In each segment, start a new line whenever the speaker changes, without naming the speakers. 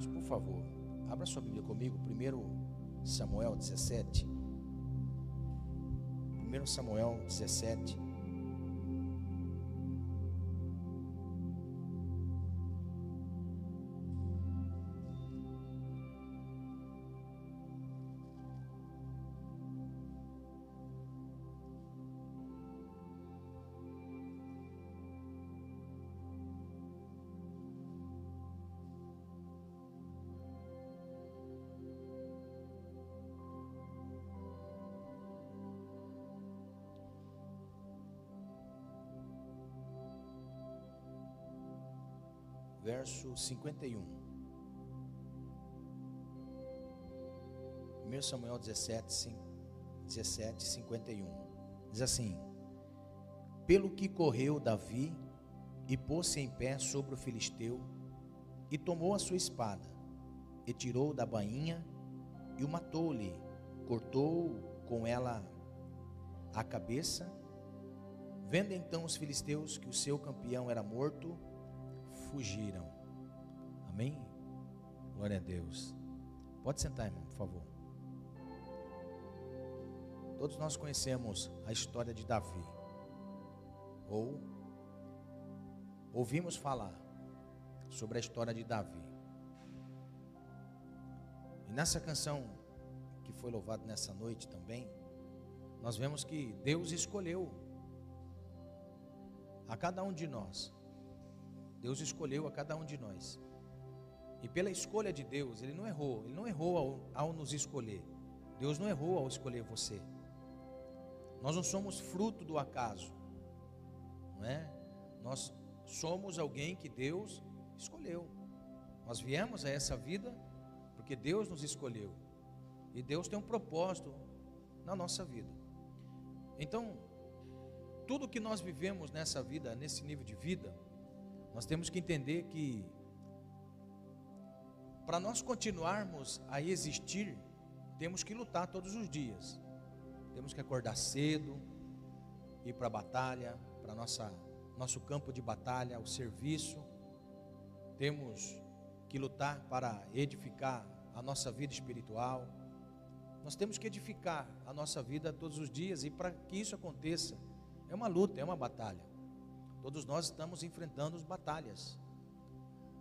Amados, por favor, abra sua Bíblia comigo, 1 Samuel 17. 1 Samuel 17. Verso 51. 1 Samuel 17, 17, 51. Diz assim: Pelo que correu Davi e pôs-se em pé sobre o filisteu, e tomou a sua espada, e tirou da bainha, e o matou-lhe, cortou com ela a cabeça. Vendo então os filisteus que o seu campeão era morto, fugiram. Amém? Glória a Deus. Pode sentar, irmão, por favor. Todos nós conhecemos a história de Davi. Ou ouvimos falar sobre a história de Davi. E nessa canção que foi louvada nessa noite também, nós vemos que Deus escolheu a cada um de nós Deus escolheu a cada um de nós. E pela escolha de Deus, Ele não errou. Ele não errou ao, ao, nos escolher. Deus não errou ao escolher você. Nós não somos fruto do acaso. Não é? Nós somos alguém que Deus escolheu. Nós viemos a essa vida porque Deus nos escolheu. E Deus tem um propósito na nossa vida. Então, tudo que nós vivemos nessa vida, nesse nível de vida, nós temos que entender que para nós continuarmos a existir, temos que lutar todos os dias. Temos que acordar cedo, ir para a batalha, para nossa nosso campo de batalha, o serviço. Temos que lutar para edificar a nossa vida espiritual. Nós temos que edificar a nossa vida todos os dias e para que isso aconteça, é uma luta, é uma batalha. Todos nós estamos enfrentando as batalhas.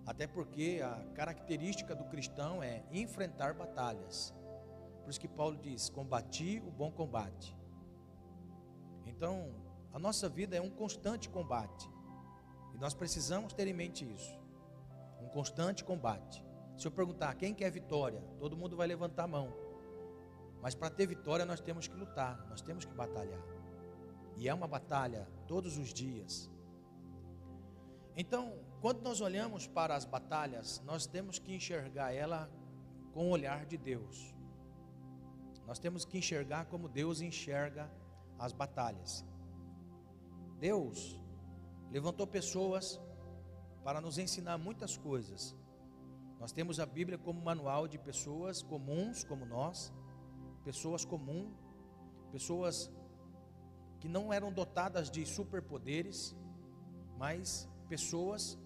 Até porque a característica do cristão é enfrentar batalhas. Por isso que Paulo diz: combati o bom combate. Então, a nossa vida é um constante combate. E nós precisamos ter em mente isso. Um constante combate. Se eu perguntar quem quer vitória, todo mundo vai levantar a mão. Mas para ter vitória nós temos que lutar, nós temos que batalhar. E é uma batalha todos os dias. Então, quando nós olhamos para as batalhas, nós temos que enxergar ela com o olhar de Deus. Nós temos que enxergar como Deus enxerga as batalhas. Deus levantou pessoas para nos ensinar muitas coisas. Nós temos a Bíblia como manual de pessoas comuns como nós, pessoas comuns, pessoas que não eram dotadas de superpoderes, mas pessoas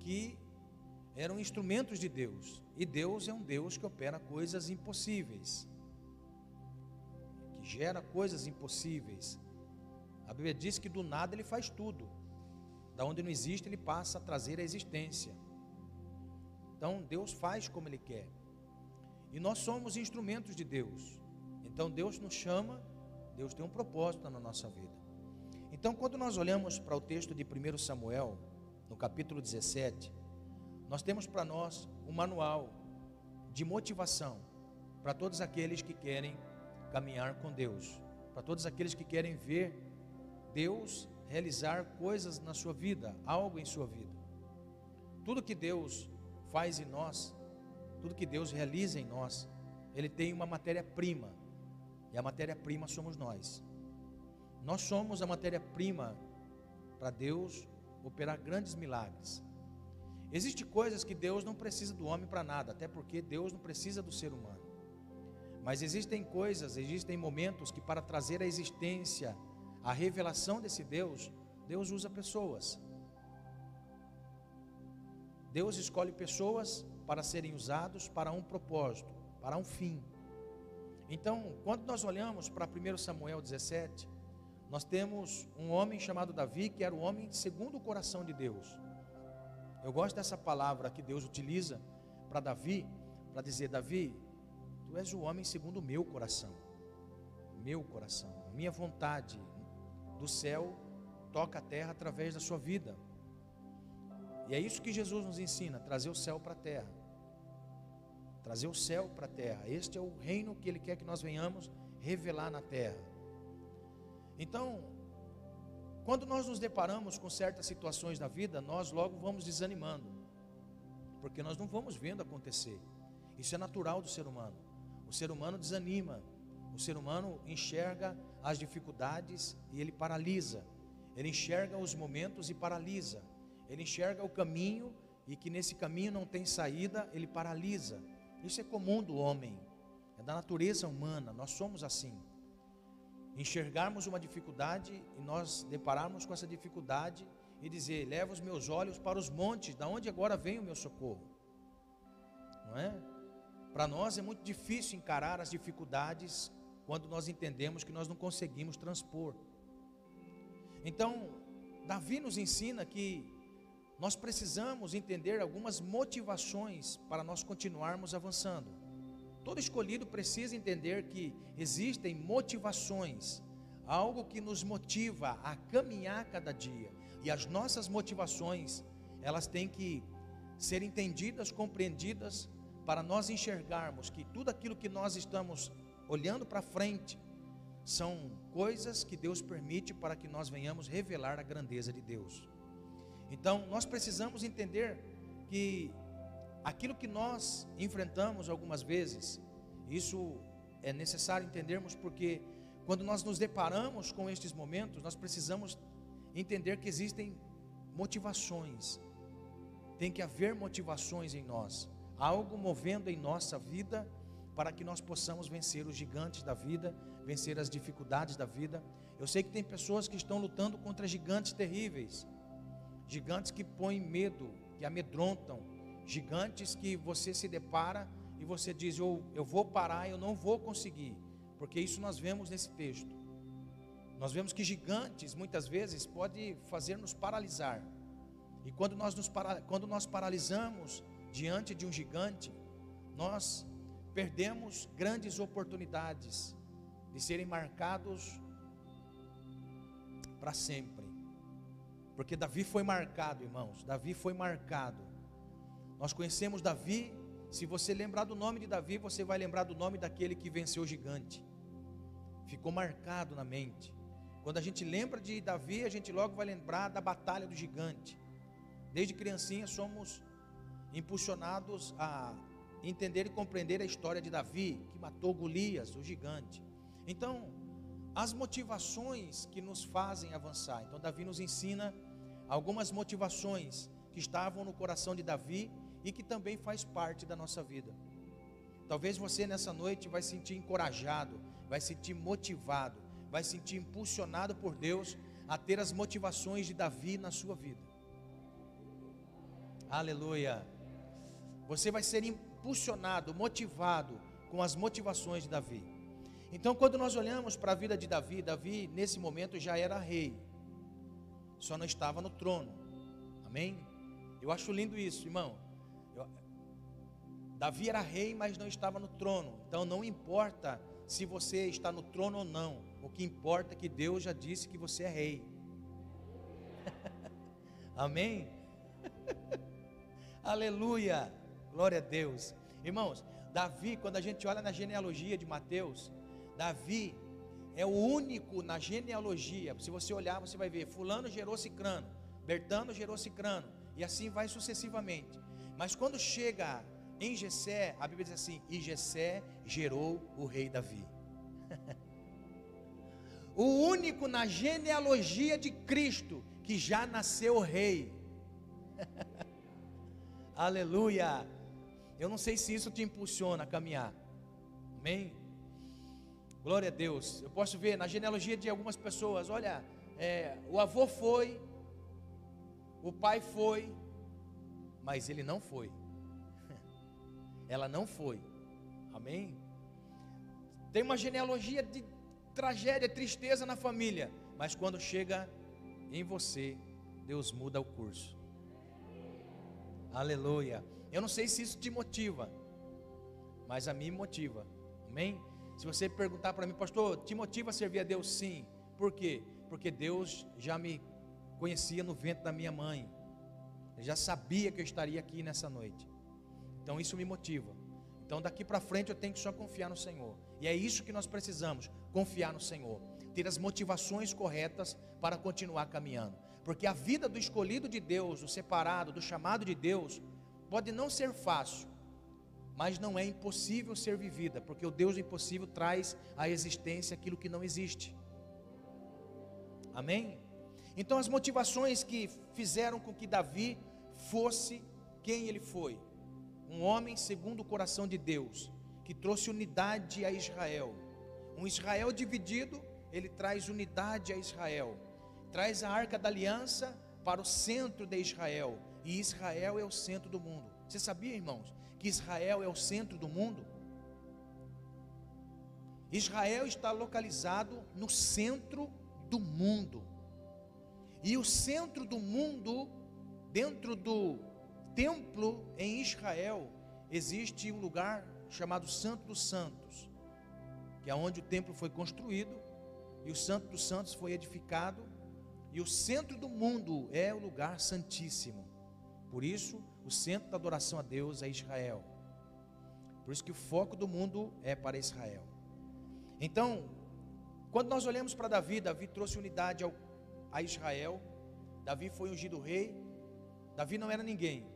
que eram instrumentos de Deus. E Deus é um Deus que opera coisas impossíveis, que gera coisas impossíveis. A Bíblia diz que do nada ele faz tudo, da onde não existe ele passa a trazer a existência. Então Deus faz como ele quer. E nós somos instrumentos de Deus. Então Deus nos chama, Deus tem um propósito na nossa vida. Então, quando nós olhamos para o texto de 1 Samuel, no capítulo 17, nós temos para nós um manual de motivação para todos aqueles que querem caminhar com Deus, para todos aqueles que querem ver Deus realizar coisas na sua vida, algo em sua vida. Tudo que Deus faz em nós, tudo que Deus realiza em nós, Ele tem uma matéria-prima, e a matéria-prima somos nós. Nós somos a matéria-prima para Deus operar grandes milagres. Existem coisas que Deus não precisa do homem para nada, até porque Deus não precisa do ser humano. Mas existem coisas, existem momentos que para trazer a existência, a revelação desse Deus, Deus usa pessoas. Deus escolhe pessoas para serem usados para um propósito, para um fim. Então, quando nós olhamos para 1 Samuel 17, nós temos um homem chamado Davi, que era o homem segundo o coração de Deus. Eu gosto dessa palavra que Deus utiliza para Davi, para dizer: Davi, tu és o homem segundo o meu coração, meu coração, minha vontade do céu toca a terra através da sua vida. E é isso que Jesus nos ensina: trazer o céu para a terra. Trazer o céu para a terra. Este é o reino que Ele quer que nós venhamos revelar na terra. Então, quando nós nos deparamos com certas situações na vida, nós logo vamos desanimando, porque nós não vamos vendo acontecer. Isso é natural do ser humano. O ser humano desanima, o ser humano enxerga as dificuldades e ele paralisa. Ele enxerga os momentos e paralisa. Ele enxerga o caminho e que nesse caminho não tem saída, ele paralisa. Isso é comum do homem, é da natureza humana, nós somos assim. Enxergarmos uma dificuldade e nós depararmos com essa dificuldade e dizer: leva os meus olhos para os montes, da onde agora vem o meu socorro. Não é? Para nós é muito difícil encarar as dificuldades quando nós entendemos que nós não conseguimos transpor. Então, Davi nos ensina que nós precisamos entender algumas motivações para nós continuarmos avançando. Todo escolhido precisa entender que existem motivações, algo que nos motiva a caminhar cada dia. E as nossas motivações, elas têm que ser entendidas, compreendidas, para nós enxergarmos que tudo aquilo que nós estamos olhando para frente são coisas que Deus permite para que nós venhamos revelar a grandeza de Deus. Então, nós precisamos entender que aquilo que nós enfrentamos algumas vezes, isso é necessário entendermos porque quando nós nos deparamos com estes momentos, nós precisamos entender que existem motivações. Tem que haver motivações em nós, algo movendo em nossa vida para que nós possamos vencer os gigantes da vida, vencer as dificuldades da vida. Eu sei que tem pessoas que estão lutando contra gigantes terríveis gigantes que põem medo, que amedrontam, gigantes que você se depara e você diz: eu, eu vou parar, eu não vou conseguir, porque isso nós vemos nesse texto. Nós vemos que gigantes muitas vezes podem fazer-nos paralisar. E quando nós, nos para, quando nós paralisamos diante de um gigante, nós perdemos grandes oportunidades de serem marcados para sempre. Porque Davi foi marcado, irmãos. Davi foi marcado. Nós conhecemos Davi. Se você lembrar do nome de Davi, você vai lembrar do nome daquele que venceu o gigante. Ficou marcado na mente. Quando a gente lembra de Davi, a gente logo vai lembrar da batalha do gigante. Desde criancinha somos impulsionados a entender e compreender a história de Davi, que matou Golias, o gigante. Então, as motivações que nos fazem avançar. Então, Davi nos ensina algumas motivações que estavam no coração de Davi e que também faz parte da nossa vida. Talvez você nessa noite vai sentir encorajado, vai sentir motivado, vai sentir impulsionado por Deus a ter as motivações de Davi na sua vida. Aleluia. Você vai ser impulsionado, motivado com as motivações de Davi. Então, quando nós olhamos para a vida de Davi, Davi nesse momento já era rei, só não estava no trono. Amém? Eu acho lindo isso, irmão. Davi era rei, mas não estava no trono. Então, não importa se você está no trono ou não. O que importa é que Deus já disse que você é rei. Amém? Aleluia. Glória a Deus. Irmãos, Davi, quando a gente olha na genealogia de Mateus, Davi é o único na genealogia. Se você olhar, você vai ver: Fulano gerou Cicrano, Bertano gerou Cicrano, e assim vai sucessivamente. Mas quando chega em Jessé, a Bíblia diz assim: E Jessé gerou o rei Davi. o único na genealogia de Cristo que já nasceu rei. Aleluia. Eu não sei se isso te impulsiona a caminhar. Amém? Glória a Deus. Eu posso ver na genealogia de algumas pessoas: olha, é, o avô foi, o pai foi, mas ele não foi. Ela não foi. Amém? Tem uma genealogia de tragédia, tristeza na família, mas quando chega em você, Deus muda o curso. Aleluia. Eu não sei se isso te motiva, mas a mim motiva. Amém? Se você perguntar para mim, pastor, te motiva a servir a Deus? Sim. Por quê? Porque Deus já me conhecia no ventre da minha mãe. Ele já sabia que eu estaria aqui nessa noite. Então isso me motiva. Então daqui para frente eu tenho que só confiar no Senhor. E é isso que nós precisamos, confiar no Senhor. Ter as motivações corretas para continuar caminhando. Porque a vida do escolhido de Deus, do separado, do chamado de Deus, pode não ser fácil, mas não é impossível ser vivida, porque o Deus impossível traz à existência aquilo que não existe. Amém? Então, as motivações que fizeram com que Davi fosse quem ele foi, um homem segundo o coração de Deus, que trouxe unidade a Israel. Um Israel dividido, ele traz unidade a Israel, traz a arca da aliança para o centro de Israel, e Israel é o centro do mundo. Você sabia, irmãos, que Israel é o centro do mundo? Israel está localizado no centro do mundo. E o centro do mundo, dentro do templo em Israel, existe um lugar chamado Santo dos Santos, que é onde o templo foi construído e o Santo dos Santos foi edificado, e o centro do mundo é o lugar santíssimo. Por isso, o centro da adoração a Deus é Israel. Por isso que o foco do mundo é para Israel. Então, quando nós olhamos para Davi, Davi trouxe unidade ao, a Israel. Davi foi ungido rei. Davi não era ninguém.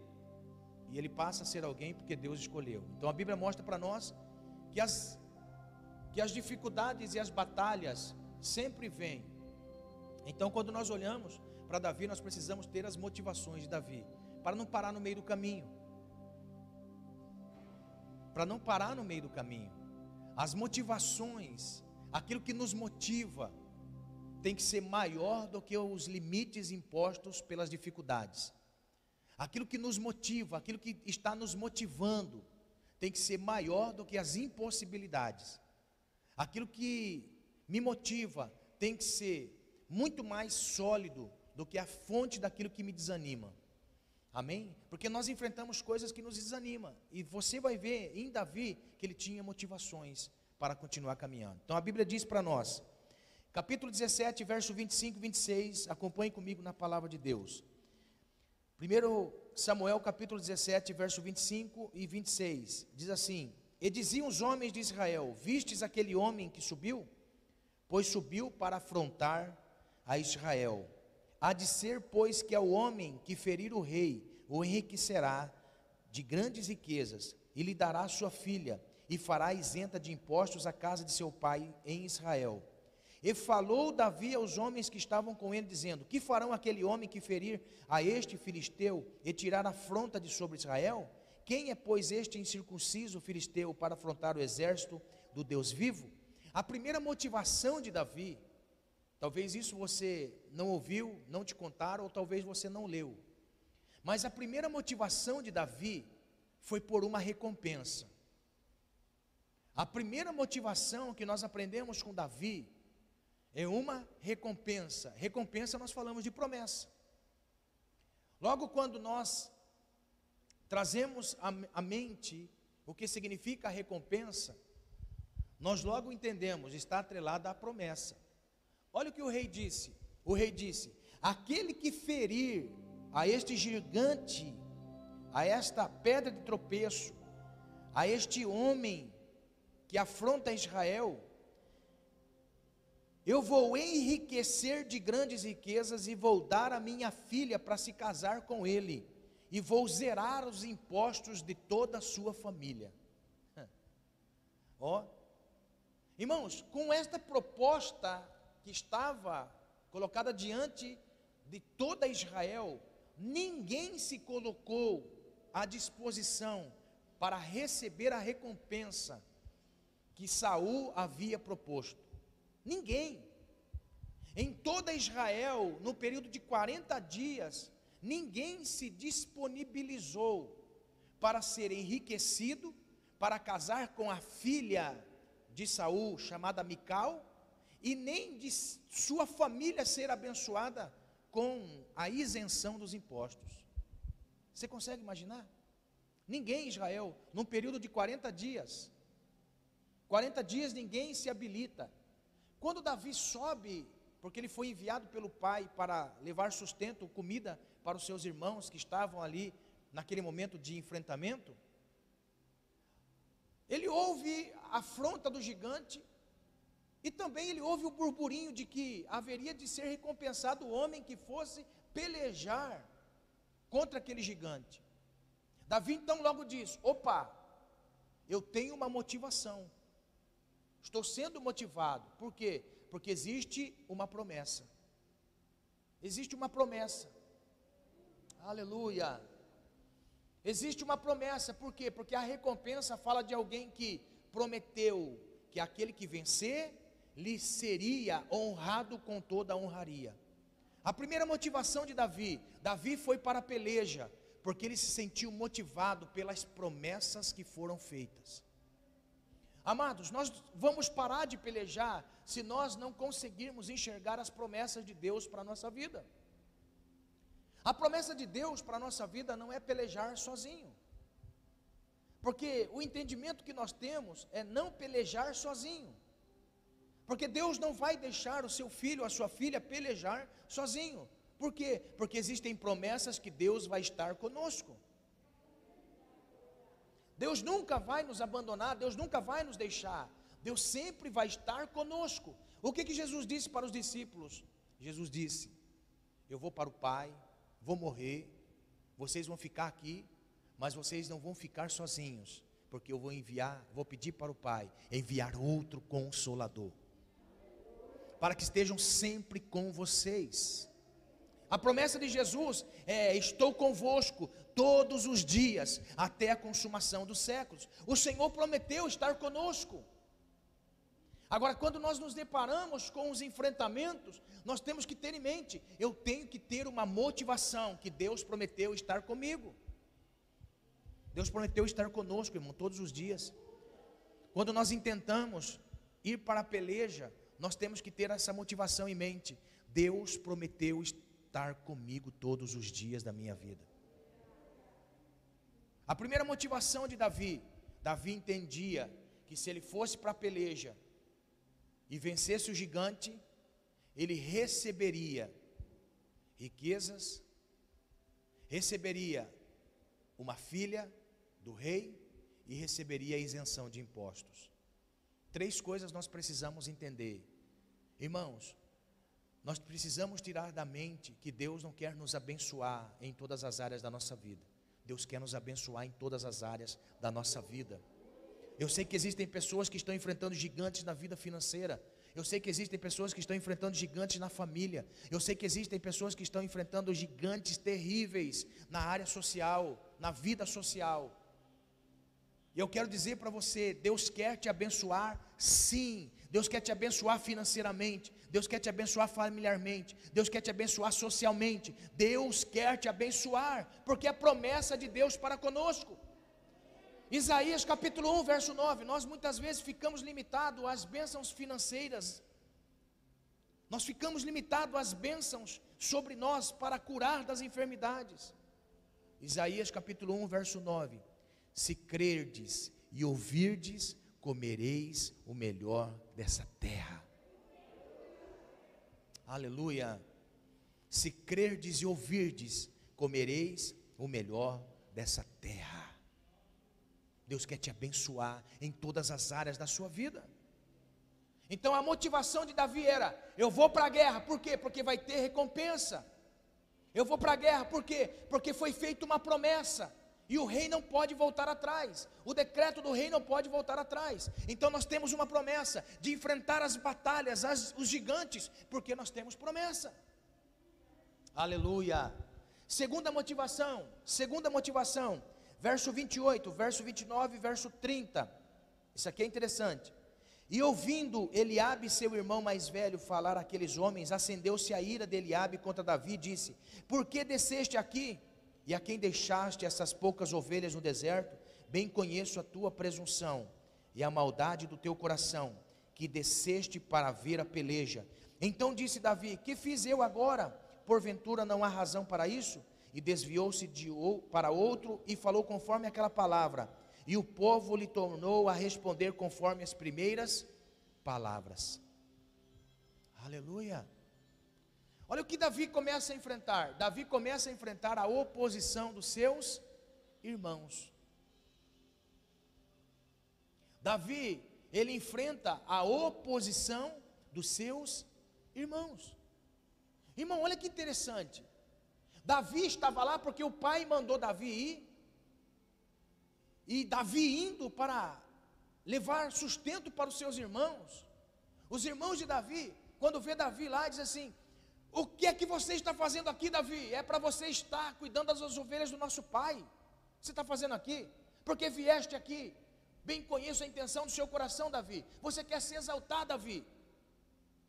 E ele passa a ser alguém porque Deus escolheu. Então a Bíblia mostra para nós que as, que as dificuldades e as batalhas sempre vêm. Então, quando nós olhamos para Davi, nós precisamos ter as motivações de Davi para não parar no meio do caminho. Para não parar no meio do caminho. As motivações, aquilo que nos motiva, tem que ser maior do que os limites impostos pelas dificuldades. Aquilo que nos motiva, aquilo que está nos motivando, tem que ser maior do que as impossibilidades. Aquilo que me motiva tem que ser muito mais sólido do que a fonte daquilo que me desanima. Amém? Porque nós enfrentamos coisas que nos desanimam. E você vai ver em Davi que ele tinha motivações para continuar caminhando. Então a Bíblia diz para nós, capítulo 17, verso 25 e 26, acompanhe comigo na palavra de Deus. Primeiro Samuel capítulo 17, verso 25 e 26, diz assim: E diziam os homens de Israel: Vistes aquele homem que subiu? Pois subiu para afrontar a Israel. Há de ser, pois, que é o homem que ferir o rei, o enriquecerá de grandes riquezas, e lhe dará sua filha, e fará isenta de impostos a casa de seu pai em Israel. E falou Davi aos homens que estavam com ele, dizendo: Que farão aquele homem que ferir a este filisteu e tirar a afronta de sobre Israel? Quem é, pois, este incircunciso filisteu para afrontar o exército do Deus vivo? A primeira motivação de Davi Talvez isso você não ouviu, não te contaram, ou talvez você não leu. Mas a primeira motivação de Davi foi por uma recompensa. A primeira motivação que nós aprendemos com Davi é uma recompensa. Recompensa nós falamos de promessa. Logo quando nós trazemos à mente o que significa a recompensa, nós logo entendemos, está atrelada à promessa. Olha o que o rei disse. O rei disse: Aquele que ferir a este gigante, a esta pedra de tropeço, a este homem que afronta Israel, eu vou enriquecer de grandes riquezas e vou dar a minha filha para se casar com ele, e vou zerar os impostos de toda a sua família. Ó, irmãos, com esta proposta que estava colocada diante de toda Israel, ninguém se colocou à disposição para receber a recompensa que Saul havia proposto. Ninguém. Em toda Israel, no período de 40 dias, ninguém se disponibilizou para ser enriquecido para casar com a filha de Saul, chamada Mical, e nem de sua família ser abençoada com a isenção dos impostos. Você consegue imaginar? Ninguém em Israel, num período de 40 dias, 40 dias ninguém se habilita. Quando Davi sobe, porque ele foi enviado pelo pai para levar sustento, comida para os seus irmãos que estavam ali naquele momento de enfrentamento, ele ouve a afronta do gigante, e também ele ouve o burburinho de que haveria de ser recompensado o homem que fosse pelejar contra aquele gigante. Davi então logo diz: opa, eu tenho uma motivação, estou sendo motivado, por quê? Porque existe uma promessa, existe uma promessa, aleluia. Existe uma promessa, por quê? Porque a recompensa fala de alguém que prometeu que aquele que vencer lhe seria honrado com toda a honraria. A primeira motivação de Davi, Davi foi para a peleja, porque ele se sentiu motivado pelas promessas que foram feitas. Amados, nós vamos parar de pelejar se nós não conseguirmos enxergar as promessas de Deus para a nossa vida. A promessa de Deus para a nossa vida não é pelejar sozinho. Porque o entendimento que nós temos é não pelejar sozinho. Porque Deus não vai deixar o seu filho, a sua filha pelejar sozinho. Por quê? Porque existem promessas que Deus vai estar conosco. Deus nunca vai nos abandonar, Deus nunca vai nos deixar. Deus sempre vai estar conosco. O que, que Jesus disse para os discípulos? Jesus disse: Eu vou para o Pai, vou morrer, vocês vão ficar aqui, mas vocês não vão ficar sozinhos, porque eu vou enviar, vou pedir para o Pai enviar outro consolador, para que estejam sempre com vocês. A promessa de Jesus é: estou convosco todos os dias, até a consumação dos séculos. O Senhor prometeu estar conosco. Agora, quando nós nos deparamos com os enfrentamentos, nós temos que ter em mente: eu tenho que ter uma motivação, que Deus prometeu estar comigo. Deus prometeu estar conosco, irmão, todos os dias. Quando nós intentamos ir para a peleja, nós temos que ter essa motivação em mente. Deus prometeu estar comigo todos os dias da minha vida. A primeira motivação de Davi, Davi entendia que se ele fosse para a peleja e vencesse o gigante, ele receberia riquezas, receberia uma filha do rei e receberia isenção de impostos. Três coisas nós precisamos entender. Irmãos, nós precisamos tirar da mente que Deus não quer nos abençoar em todas as áreas da nossa vida. Deus quer nos abençoar em todas as áreas da nossa vida. Eu sei que existem pessoas que estão enfrentando gigantes na vida financeira. Eu sei que existem pessoas que estão enfrentando gigantes na família. Eu sei que existem pessoas que estão enfrentando gigantes terríveis na área social, na vida social. E eu quero dizer para você: Deus quer te abençoar, sim. Deus quer te abençoar financeiramente. Deus quer te abençoar familiarmente. Deus quer te abençoar socialmente. Deus quer te abençoar, porque é promessa de Deus para conosco. Isaías capítulo 1, verso 9. Nós muitas vezes ficamos limitados às bênçãos financeiras. Nós ficamos limitados às bênçãos sobre nós para curar das enfermidades. Isaías capítulo 1, verso 9. Se crerdes e ouvirdes, comereis o melhor dessa terra. Aleluia. Se crerdes e ouvirdes, comereis o melhor dessa terra. Deus quer te abençoar em todas as áreas da sua vida. Então a motivação de Davi era: eu vou para a guerra, por quê? Porque vai ter recompensa. Eu vou para a guerra, por quê? Porque foi feita uma promessa. E o rei não pode voltar atrás. O decreto do rei não pode voltar atrás. Então nós temos uma promessa de enfrentar as batalhas, as, os gigantes, porque nós temos promessa. Aleluia. Segunda motivação, segunda motivação, verso 28, verso 29, verso 30. Isso aqui é interessante. E ouvindo Eliabe, seu irmão mais velho, falar aqueles homens, acendeu-se a ira de Eliabe contra Davi e disse: Por que desceste aqui? E a quem deixaste essas poucas ovelhas no deserto? bem conheço a tua presunção e a maldade do teu coração, que desceste para ver a peleja. Então disse Davi: Que fiz eu agora? Porventura não há razão para isso? E desviou-se de para outro e falou conforme aquela palavra. E o povo lhe tornou a responder conforme as primeiras palavras. Aleluia. Olha o que Davi começa a enfrentar. Davi começa a enfrentar a oposição dos seus irmãos. Davi, ele enfrenta a oposição dos seus irmãos. Irmão, olha que interessante. Davi estava lá porque o pai mandou Davi ir. E Davi indo para levar sustento para os seus irmãos. Os irmãos de Davi, quando vê Davi lá, diz assim: O que é que você está fazendo aqui, Davi? É para você estar cuidando das ovelhas do nosso pai. Você está fazendo aqui? Porque vieste aqui Bem conheço a intenção do seu coração, Davi. Você quer se exaltar, Davi.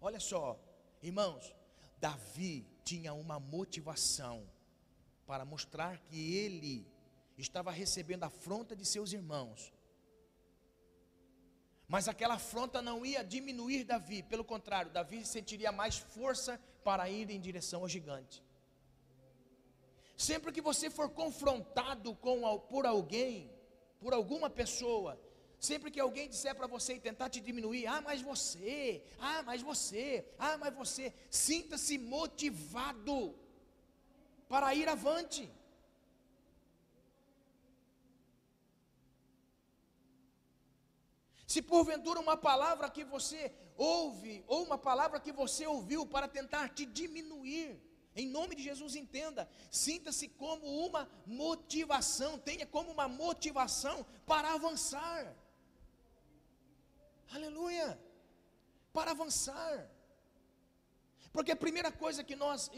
Olha só, irmãos, Davi tinha uma motivação para mostrar que ele estava recebendo a afronta de seus irmãos. Mas aquela afronta não ia diminuir Davi, pelo contrário, Davi sentiria mais força para ir em direção ao gigante. Sempre que você for confrontado com, por alguém, por alguma pessoa, Sempre que alguém disser para você e tentar te diminuir, ah, mas você, ah, mas você, ah, mas você, sinta-se motivado para ir avante. Se porventura uma palavra que você ouve, ou uma palavra que você ouviu para tentar te diminuir, em nome de Jesus, entenda, sinta-se como uma motivação, tenha como uma motivação para avançar. Aleluia! Para avançar. Porque a primeira coisa que nós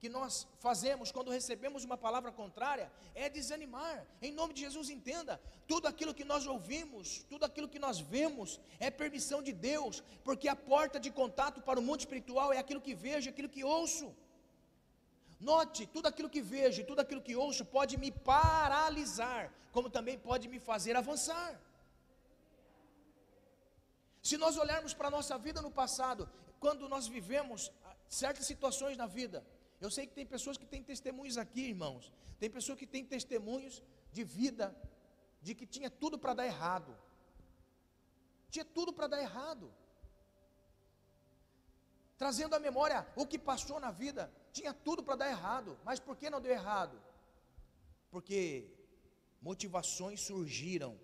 que nós fazemos quando recebemos uma palavra contrária é desanimar. Em nome de Jesus, entenda: tudo aquilo que nós ouvimos, tudo aquilo que nós vemos, é permissão de Deus, porque a porta de contato para o mundo espiritual é aquilo que vejo, aquilo que ouço. Note, tudo aquilo que vejo, tudo aquilo que ouço pode me paralisar, como também pode me fazer avançar. Se nós olharmos para a nossa vida no passado, quando nós vivemos certas situações na vida, eu sei que tem pessoas que têm testemunhos aqui, irmãos. Tem pessoas que têm testemunhos de vida, de que tinha tudo para dar errado. Tinha tudo para dar errado. Trazendo à memória o que passou na vida, tinha tudo para dar errado. Mas por que não deu errado? Porque motivações surgiram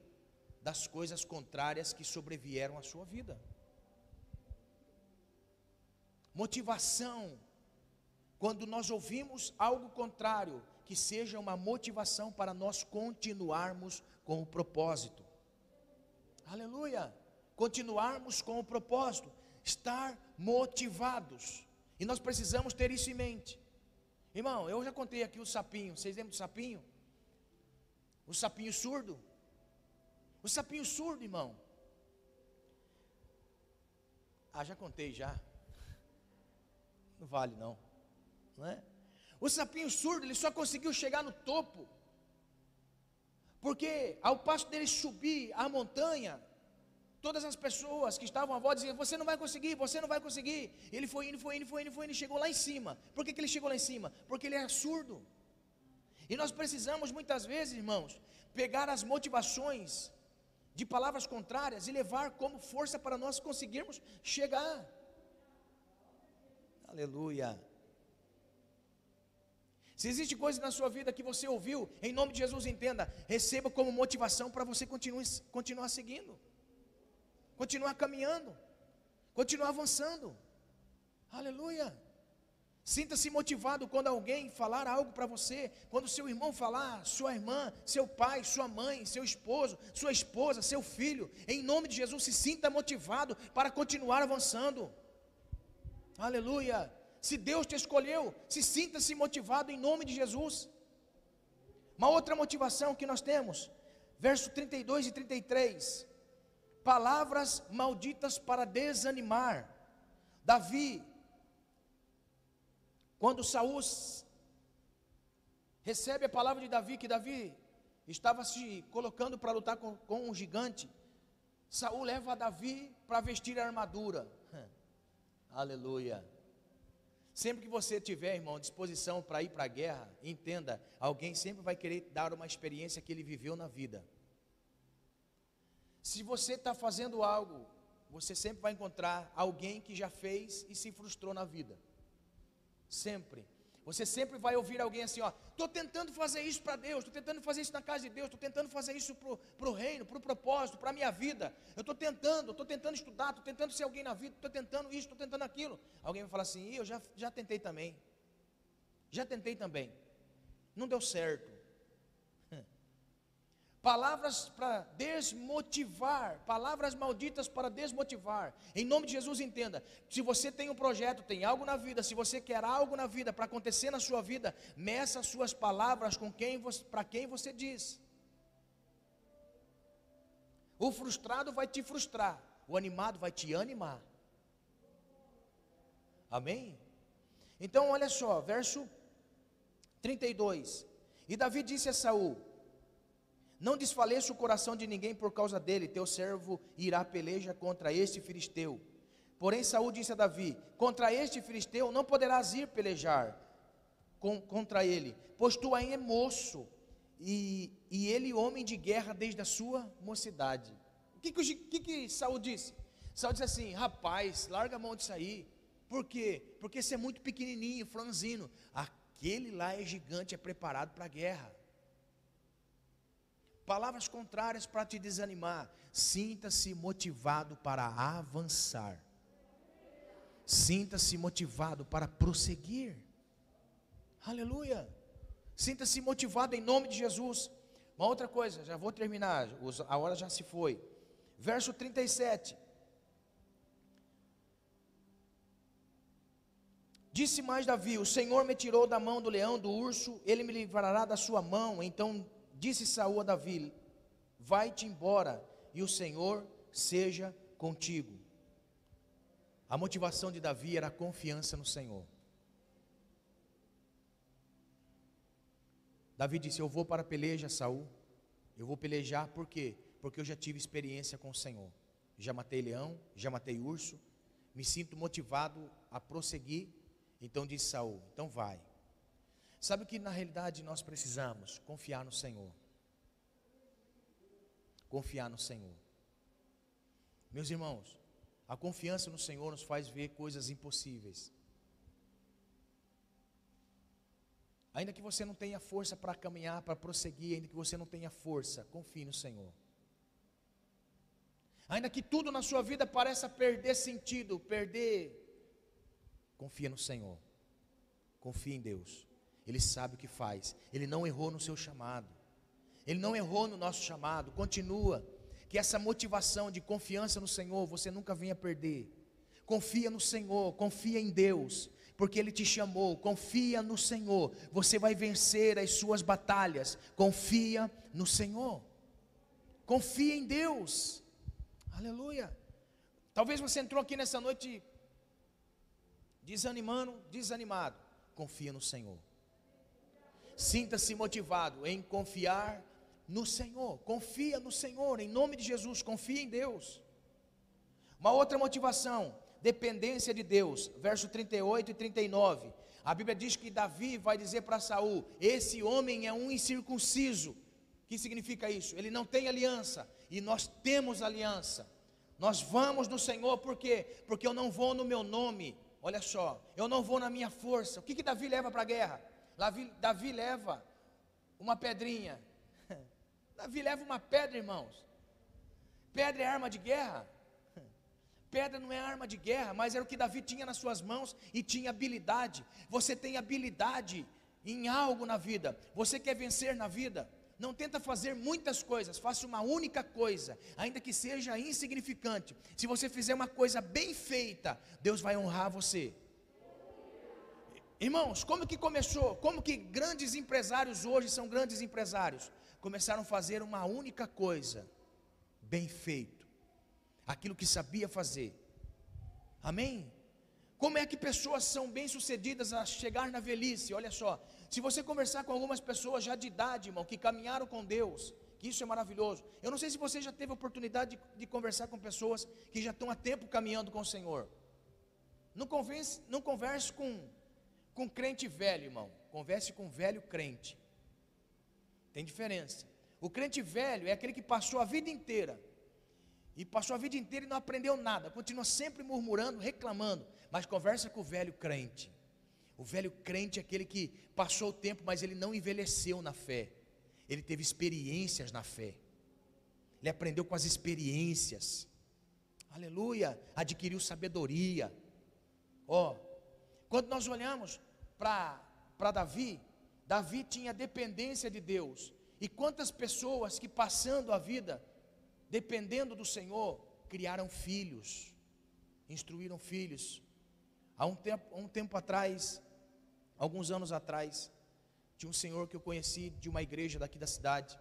das coisas contrárias que sobrevieram à sua vida. Motivação, quando nós ouvimos algo contrário, que seja uma motivação para nós continuarmos com o propósito. Aleluia! Continuarmos com o propósito, estar motivados. E nós precisamos ter isso em mente. Irmão, eu já contei aqui o sapinho. Vocês lembram do sapinho? O sapinho surdo. O sapinho surdo, irmão. Ah, já contei já. Não vale não. Não é? O sapinho surdo, ele só conseguiu chegar no topo. Porque ao passo dele subir a montanha, todas as pessoas que estavam à volta diziam: Você não vai conseguir, você não vai conseguir. Ele foi indo, foi indo, foi indo, foi indo, e chegou lá em cima. Por que, que ele chegou lá em cima? Porque ele era surdo. E nós precisamos muitas vezes, irmãos, pegar as motivações de palavras contrárias e levar como força para nós conseguirmos chegar. Aleluia. Se existe coisa na sua vida que você ouviu, em nome de Jesus, entenda, receba como motivação para você continuar, continuar seguindo, continuar caminhando, continuar avançando. Aleluia. Sinta-se motivado quando alguém falar algo para você, quando seu irmão falar, sua irmã, seu pai, sua mãe, seu esposo, sua esposa, seu filho, em nome de Jesus, se sinta motivado para continuar avançando. Aleluia. Se Deus te escolheu, se sinta-se motivado em nome de Jesus. Uma outra motivação que nós temos, verso 32 e 33. Palavras malditas para desanimar. Davi quando Saul recebe a palavra de Davi, que Davi estava se colocando para lutar com, com um gigante. Saul leva Davi para vestir a armadura. Aleluia. Sempre que você tiver, irmão, disposição para ir para a guerra, entenda, alguém sempre vai querer dar uma experiência que ele viveu na vida. Se você está fazendo algo, você sempre vai encontrar alguém que já fez e se frustrou na vida. Sempre. Você sempre vai ouvir alguém assim, ó, estou tentando fazer isso para Deus, estou tentando fazer isso na casa de Deus, estou tentando fazer isso para o reino, para o propósito, para a minha vida. Eu estou tentando, estou tentando estudar, estou tentando ser alguém na vida, estou tentando isso, estou tentando aquilo. Alguém vai falar assim, eu já, já tentei também. Já tentei também. Não deu certo. Palavras para desmotivar, palavras malditas para desmotivar. Em nome de Jesus, entenda: se você tem um projeto, tem algo na vida, se você quer algo na vida para acontecer na sua vida, meça as suas palavras com quem para quem você diz. O frustrado vai te frustrar, o animado vai te animar. Amém? Então, olha só, verso 32. E Davi disse a Saul: não desfaleça o coração de ninguém por causa dele, teu servo irá peleja contra este filisteu. Porém, Saul disse a Davi: Contra este filisteu não poderás ir pelejar com, contra ele, pois tu ainda é moço, e, e ele homem de guerra desde a sua mocidade. O que, que, que, que Saul disse? Saul disse assim: Rapaz, larga a mão disso aí. Por quê? Porque você é muito pequenininho, franzino. Aquele lá é gigante, é preparado para a guerra palavras contrárias para te desanimar. Sinta-se motivado para avançar. Sinta-se motivado para prosseguir. Aleluia. Sinta-se motivado em nome de Jesus. Uma outra coisa, já vou terminar, a hora já se foi. Verso 37. Disse mais Davi: O Senhor me tirou da mão do leão, do urso, ele me livrará da sua mão. Então Disse Saul a Davi: Vai-te embora e o Senhor seja contigo. A motivação de Davi era a confiança no Senhor. Davi disse: Eu vou para a peleja, Saul. Eu vou pelejar por quê? Porque eu já tive experiência com o Senhor. Já matei leão, já matei urso. Me sinto motivado a prosseguir. Então disse Saul: Então vai. Sabe o que na realidade nós precisamos? Confiar no Senhor. Confiar no Senhor. Meus irmãos, a confiança no Senhor nos faz ver coisas impossíveis. Ainda que você não tenha força para caminhar, para prosseguir, ainda que você não tenha força, confie no Senhor. Ainda que tudo na sua vida pareça perder sentido, perder, confia no Senhor. Confie em Deus. Ele sabe o que faz. Ele não errou no seu chamado. Ele não errou no nosso chamado. Continua. Que essa motivação de confiança no Senhor você nunca venha perder. Confia no Senhor, confia em Deus, porque Ele te chamou. Confia no Senhor, você vai vencer as suas batalhas. Confia no Senhor, confia em Deus. Aleluia. Talvez você entrou aqui nessa noite desanimando, desanimado. Confia no Senhor. Sinta-se motivado em confiar no Senhor. Confia no Senhor, em nome de Jesus, confia em Deus. Uma outra motivação, dependência de Deus. Verso 38 e 39. A Bíblia diz que Davi vai dizer para Saul: "Esse homem é um incircunciso". O que significa isso? Ele não tem aliança e nós temos aliança. Nós vamos no Senhor por quê? Porque eu não vou no meu nome. Olha só, eu não vou na minha força. O que que Davi leva para a guerra? Davi, Davi leva uma pedrinha. Davi leva uma pedra, irmãos. Pedra é arma de guerra. Pedra não é arma de guerra, mas era o que Davi tinha nas suas mãos e tinha habilidade. Você tem habilidade em algo na vida. Você quer vencer na vida? Não tenta fazer muitas coisas, faça uma única coisa, ainda que seja insignificante. Se você fizer uma coisa bem feita, Deus vai honrar você. Irmãos, como que começou? Como que grandes empresários hoje são grandes empresários? Começaram a fazer uma única coisa, bem feito, aquilo que sabia fazer. Amém? Como é que pessoas são bem-sucedidas a chegar na velhice? Olha só, Se você conversar com algumas pessoas já de idade, irmão, que caminharam com Deus, que isso é maravilhoso. Eu não sei se você já teve oportunidade de, de conversar com pessoas que já estão há tempo caminhando com o Senhor. Não, convence, não converse com, com crente velho, irmão. Converse com velho crente. Tem diferença. O crente velho é aquele que passou a vida inteira e passou a vida inteira e não aprendeu nada, continua sempre murmurando, reclamando, mas conversa com o velho crente. O velho crente é aquele que passou o tempo, mas ele não envelheceu na fé. Ele teve experiências na fé. Ele aprendeu com as experiências. Aleluia! Adquiriu sabedoria. Ó, oh, quando nós olhamos para Davi, Davi tinha dependência de Deus. E quantas pessoas que passando a vida dependendo do Senhor, criaram filhos, instruíram filhos. Há um tempo, um tempo atrás, alguns anos atrás, tinha um senhor que eu conheci de uma igreja daqui da cidade.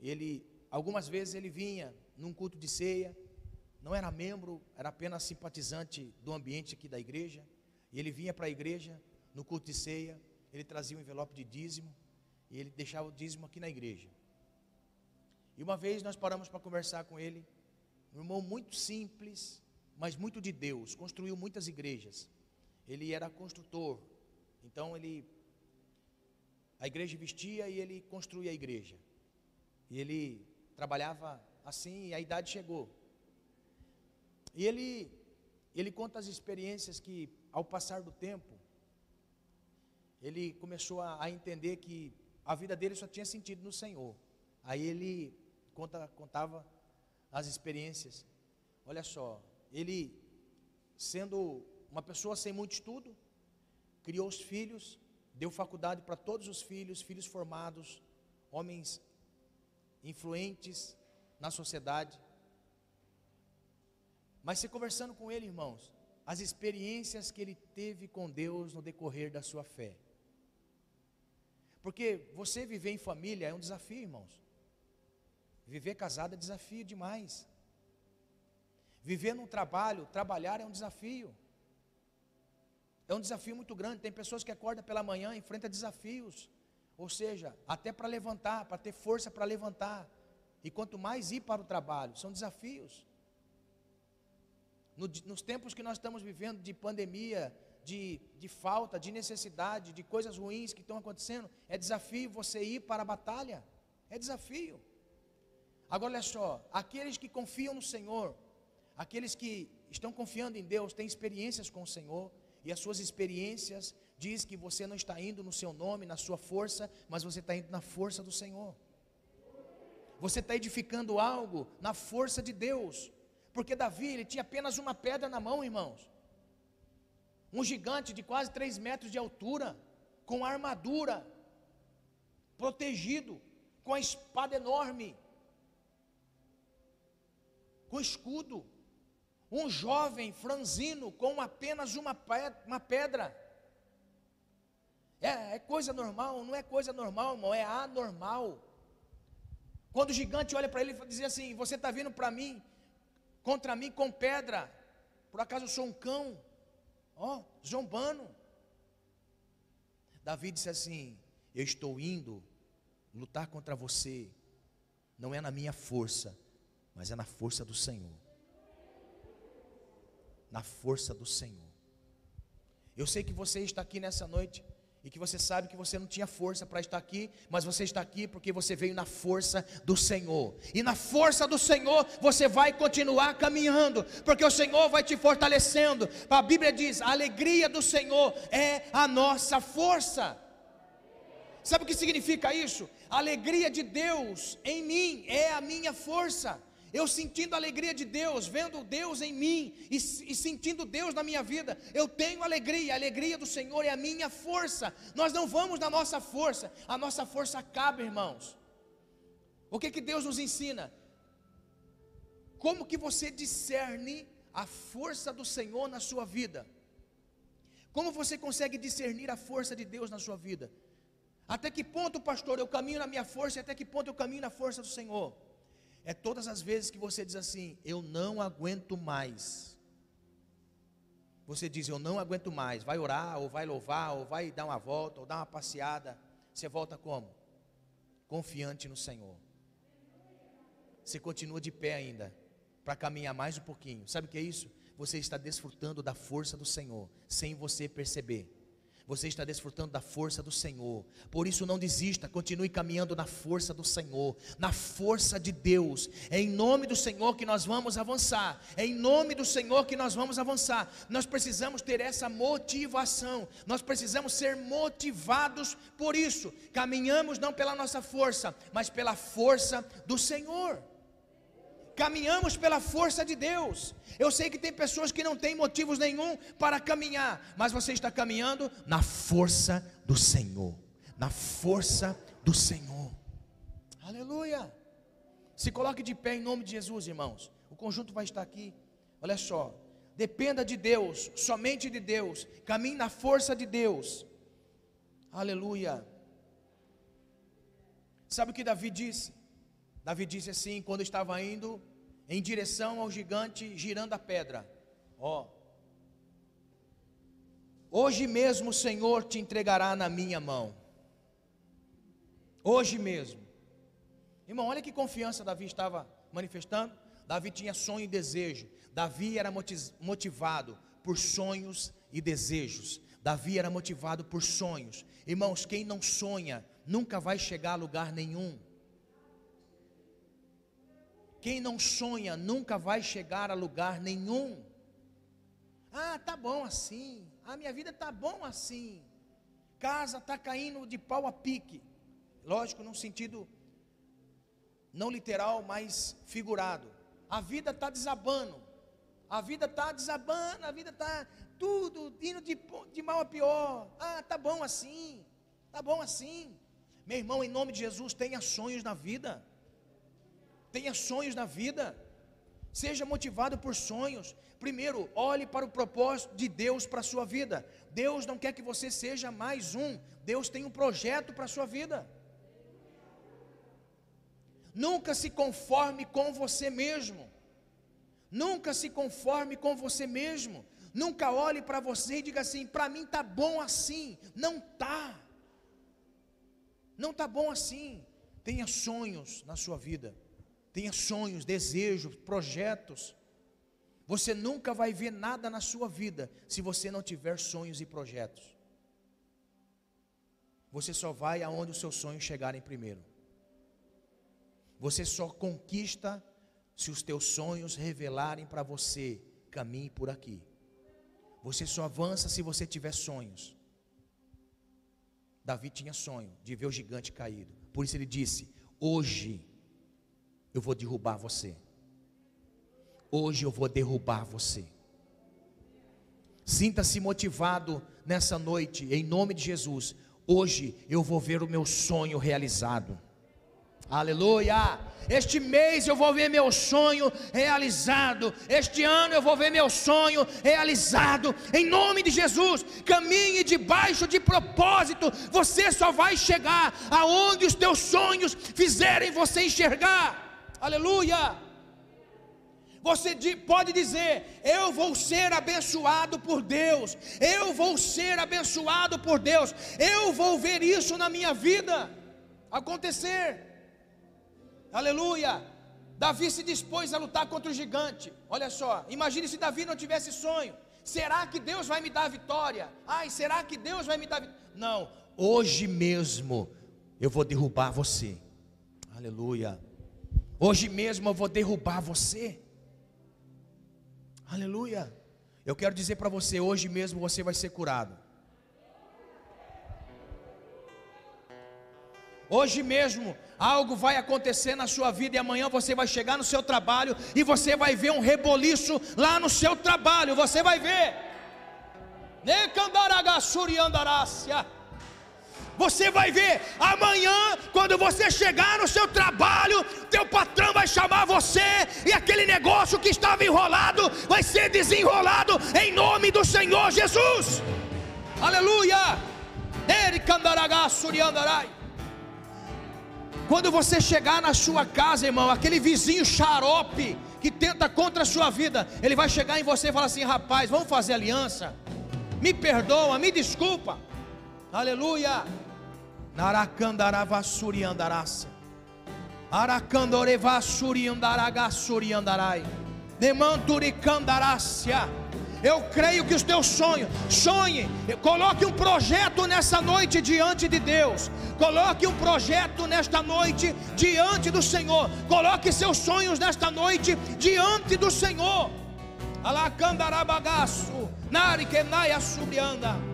Ele, algumas vezes ele vinha num culto de ceia, não era membro, era apenas simpatizante do ambiente aqui da igreja. E ele vinha para a igreja no culto de ceia, ele trazia um envelope de dízimo e ele deixava o dízimo aqui na igreja. E uma vez nós paramos para conversar com ele, um irmão muito simples, mas muito de Deus, construiu muitas igrejas. Ele era construtor, então ele a igreja vestia e ele construía a igreja. E ele trabalhava assim e a idade chegou. E ele ele conta as experiências que ao passar do tempo ele começou a, a entender que a vida dele só tinha sentido no Senhor. Aí ele conta, contava as experiências. Olha só, ele sendo uma pessoa sem muito estudo, criou os filhos, deu faculdade para todos os filhos, filhos formados, homens influentes na sociedade. Mas se conversando com ele, irmãos, as experiências que ele teve com Deus no decorrer da sua fé. Porque você viver em família é um desafio, irmãos. Viver casado é desafio demais. Viver num trabalho, trabalhar é um desafio. É um desafio muito grande. Tem pessoas que acordam pela manhã, enfrentam desafios. Ou seja, até para levantar, para ter força para levantar. E quanto mais ir para o trabalho, são desafios. No, nos tempos que nós estamos vivendo de pandemia, de, de falta, de necessidade, de coisas ruins que estão acontecendo, é desafio você ir para a batalha. É desafio. Agora olha só, aqueles que confiam no Senhor, aqueles que estão confiando em Deus, têm experiências com o Senhor, e as suas experiências diz que você não está indo no seu nome, na sua força, mas você está indo na força do Senhor. Você está edificando algo na força de Deus. Porque Davi, ele tinha apenas uma pedra na mão, irmãos. Um gigante de quase três metros de altura, com armadura, protegido, com a espada enorme com escudo. Um jovem franzino com apenas uma pedra. É, é, coisa normal? Não é coisa normal, irmão, é anormal. Quando o gigante olha para ele e diz assim: Você está vindo para mim, contra mim com pedra. Por acaso eu sou um cão? Ó, oh, zombando. Davi disse assim: Eu estou indo lutar contra você, não é na minha força, mas é na força do Senhor. Na força do Senhor. Eu sei que você está aqui nessa noite e que você sabe que você não tinha força para estar aqui, mas você está aqui porque você veio na força do Senhor. E na força do Senhor você vai continuar caminhando, porque o Senhor vai te fortalecendo. A Bíblia diz: a alegria do Senhor é a nossa força. Sabe o que significa isso? A alegria de Deus em mim é a minha força. Eu sentindo a alegria de Deus, vendo Deus em mim e, e, sentindo Deus na minha vida, eu tenho alegria, a alegria do Senhor é a minha força. Nós não vamos na nossa força, a nossa força acaba, irmãos. O que que Deus nos ensina? Como que você discerne a força do Senhor na sua vida? Como você consegue discernir a força de Deus na sua vida? Até que ponto, pastor, eu caminho na minha força e até que ponto eu caminho na força do Senhor? É todas as vezes que você diz assim: Eu não aguento mais. você diz: Eu não aguento mais, vai orar, ou vai louvar, ou vai dar uma volta, ou dar uma passeada. Você volta como? Confiante no Senhor. Você continua de pé ainda, para caminhar mais um pouquinho. Sabe o que é isso? Você está desfrutando da força do Senhor, sem você perceber você está desfrutando da força do Senhor. Por isso não desista, continue caminhando na força do Senhor, na força de Deus. É em nome do Senhor que nós vamos avançar. É em nome do Senhor que nós vamos avançar. Nós precisamos ter essa motivação. Nós precisamos ser motivados por isso. Caminhamos não pela nossa força, mas pela força do Senhor caminhamos pela força de Deus. Eu sei que tem pessoas que não têm motivos nenhum para caminhar, mas você está caminhando na força do Senhor. Na força do Senhor. Aleluia. Se coloque de pé em nome de Jesus, irmãos. O conjunto vai estar aqui. Olha só. Dependa de Deus, somente de Deus. Caminhe na força de Deus. Aleluia. Sabe o que Davi disse? Davi disse assim, quando estava indo em direção ao gigante, girando a pedra: Ó, hoje mesmo o Senhor te entregará na minha mão. Hoje mesmo. Irmão, olha que confiança Davi estava manifestando. Davi tinha sonho e desejo. Davi era motivado por sonhos e desejos. Davi era motivado por sonhos. Irmãos, quem não sonha nunca vai chegar a lugar nenhum. Quem não sonha nunca vai chegar a lugar nenhum. Ah, tá bom assim. A minha vida tá bom assim. Casa tá caindo de pau a pique. Lógico, num sentido não literal, mas figurado. A vida está desabando. A vida está desabando, a vida está tudo indo de, de mal a pior. Ah, tá bom assim. Tá bom assim. Meu irmão, em nome de Jesus, tenha sonhos na vida. Tenha sonhos na vida. Seja motivado por sonhos. Primeiro, olhe para o propósito de Deus para a sua vida. Deus não quer que você seja mais um. Deus tem um projeto para a sua vida. Nunca se conforme com você mesmo. Nunca se conforme com você mesmo. Nunca olhe para você e diga assim: para mim tá bom assim. Não tá. Não tá bom assim. Tenha sonhos na sua vida. Tenha sonhos, desejos, projetos. Você nunca vai ver nada na sua vida se você não tiver sonhos e projetos. Você só vai aonde os seus sonhos chegarem primeiro. Você só conquista se os teus sonhos revelarem para você caminhe por aqui. Você só avança se você tiver sonhos. Davi tinha sonho de ver o gigante caído. Por isso ele disse: Hoje eu vou derrubar você. Hoje eu vou derrubar você. Sinta-se motivado nessa noite, em nome de Jesus. Hoje eu vou ver o meu sonho realizado. Aleluia! Este mês eu vou ver meu sonho realizado. Este ano eu vou ver meu sonho realizado. Em nome de Jesus, caminhe debaixo de propósito. Você só vai chegar aonde os teus sonhos fizerem você enxergar. Aleluia! Você pode dizer: Eu vou ser abençoado por Deus, eu vou ser abençoado por Deus, eu vou ver isso na minha vida acontecer. Aleluia! Davi se dispôs a lutar contra o gigante. Olha só, imagine se Davi não tivesse sonho. Será que Deus vai me dar vitória? Ai, será que Deus vai me dar Não, hoje mesmo eu vou derrubar você. Aleluia. Hoje mesmo eu vou derrubar você. Aleluia. Eu quero dizer para você, hoje mesmo você vai ser curado. Hoje mesmo algo vai acontecer na sua vida e amanhã você vai chegar no seu trabalho e você vai ver um reboliço lá no seu trabalho. Você vai ver. Necandaragasuri andarácia. Você vai ver amanhã, quando você chegar no seu trabalho, teu patrão vai chamar você e aquele negócio que estava enrolado vai ser desenrolado em nome do Senhor Jesus. Aleluia! Quando você chegar na sua casa, irmão, aquele vizinho xarope que tenta contra a sua vida, ele vai chegar em você e falar assim: rapaz, vamos fazer aliança. Me perdoa, me desculpa. Aleluia. Naracandaravassuri andarácia. Aracandorevasuri andaragassuri andarai. Nemanturicandarácia. Eu creio que os teus sonhos, sonhe, coloque um projeto nessa noite diante de Deus. Coloque um projeto nesta noite diante do Senhor. Coloque seus sonhos nesta noite diante do Senhor. Alacandarabagaço, narikenaya subianda.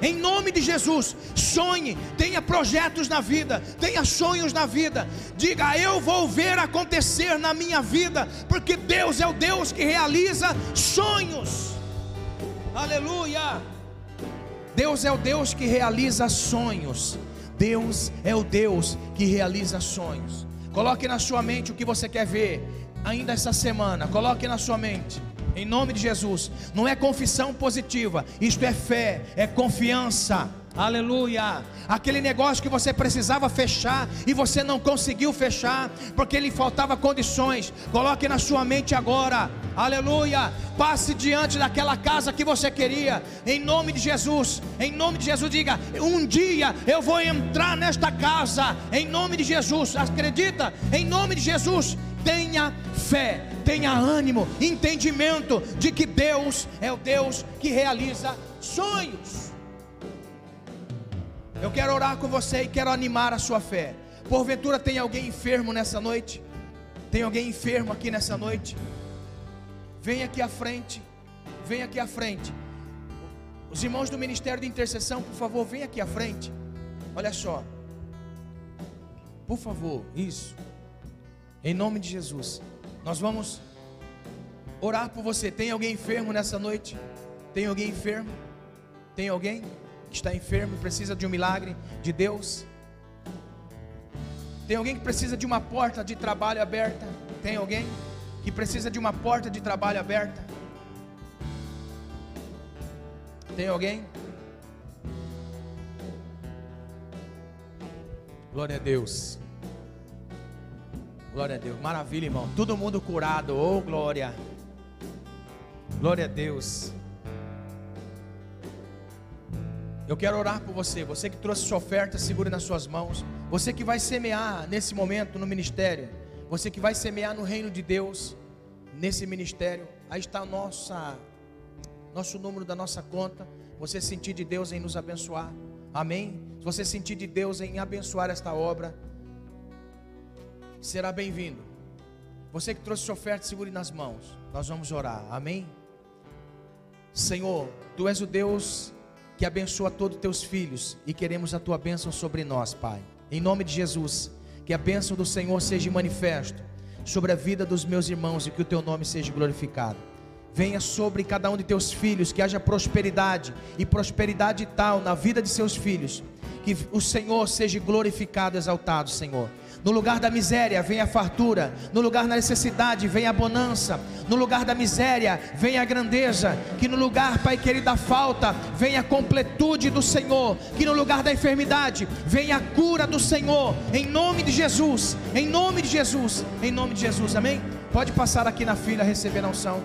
Em nome de Jesus, sonhe, tenha projetos na vida, tenha sonhos na vida. Diga, eu vou ver acontecer na minha vida, porque Deus é o Deus que realiza sonhos. Aleluia! Deus é o Deus que realiza sonhos. Deus é o Deus que realiza sonhos. Coloque na sua mente o que você quer ver ainda essa semana. Coloque na sua mente. Em nome de Jesus. Não é confissão positiva, isto é fé, é confiança. Aleluia. Aquele negócio que você precisava fechar e você não conseguiu fechar, porque lhe faltava condições. Coloque na sua mente agora. Aleluia. Passe diante daquela casa que você queria. Em nome de Jesus. Em nome de Jesus diga: "Um dia eu vou entrar nesta casa". Em nome de Jesus. Acredita? Em nome de Jesus. Tenha fé, tenha ânimo, entendimento de que Deus é o Deus que realiza sonhos. Eu quero orar com você e quero animar a sua fé. Porventura tem alguém enfermo nessa noite? Tem alguém enfermo aqui nessa noite? Vem aqui à frente. Vem aqui à frente. Os irmãos do Ministério de Intercessão, por favor, vem aqui à frente. Olha só. Por favor, isso. Em nome de Jesus. Nós vamos orar por você. Tem alguém enfermo nessa noite? Tem alguém enfermo? Tem alguém que está enfermo e precisa de um milagre de Deus? Tem alguém que precisa de uma porta de trabalho aberta? Tem alguém que precisa de uma porta de trabalho aberta? Tem alguém? Glória a Deus. Glória a Deus. Maravilha, irmão. Todo mundo curado. Oh, glória. Glória a Deus. Eu quero orar por você. Você que trouxe sua oferta, segure nas suas mãos. Você que vai semear nesse momento no ministério. Você que vai semear no reino de Deus nesse ministério. Aí está nossa nosso número da nossa conta. Você sentir de Deus em nos abençoar. Amém. Você sentir de Deus em abençoar esta obra, será bem-vindo. Você que trouxe sua oferta, segure nas mãos. Nós vamos orar. Amém? Senhor, tu és o Deus que abençoa todos os teus filhos e queremos a tua bênção sobre nós, Pai. Em nome de Jesus, que a bênção do Senhor seja manifesto sobre a vida dos meus irmãos e que o teu nome seja glorificado. Venha sobre cada um de teus filhos, que haja prosperidade e prosperidade tal na vida de seus filhos, que o Senhor seja glorificado, exaltado, Senhor. No lugar da miséria vem a fartura, no lugar da necessidade vem a bonança, no lugar da miséria vem a grandeza, que no lugar, Pai querido, da falta vem a completude do Senhor, que no lugar da enfermidade vem a cura do Senhor, em nome de Jesus, em nome de Jesus, em nome de Jesus, amém? Pode passar aqui na fila receber a unção.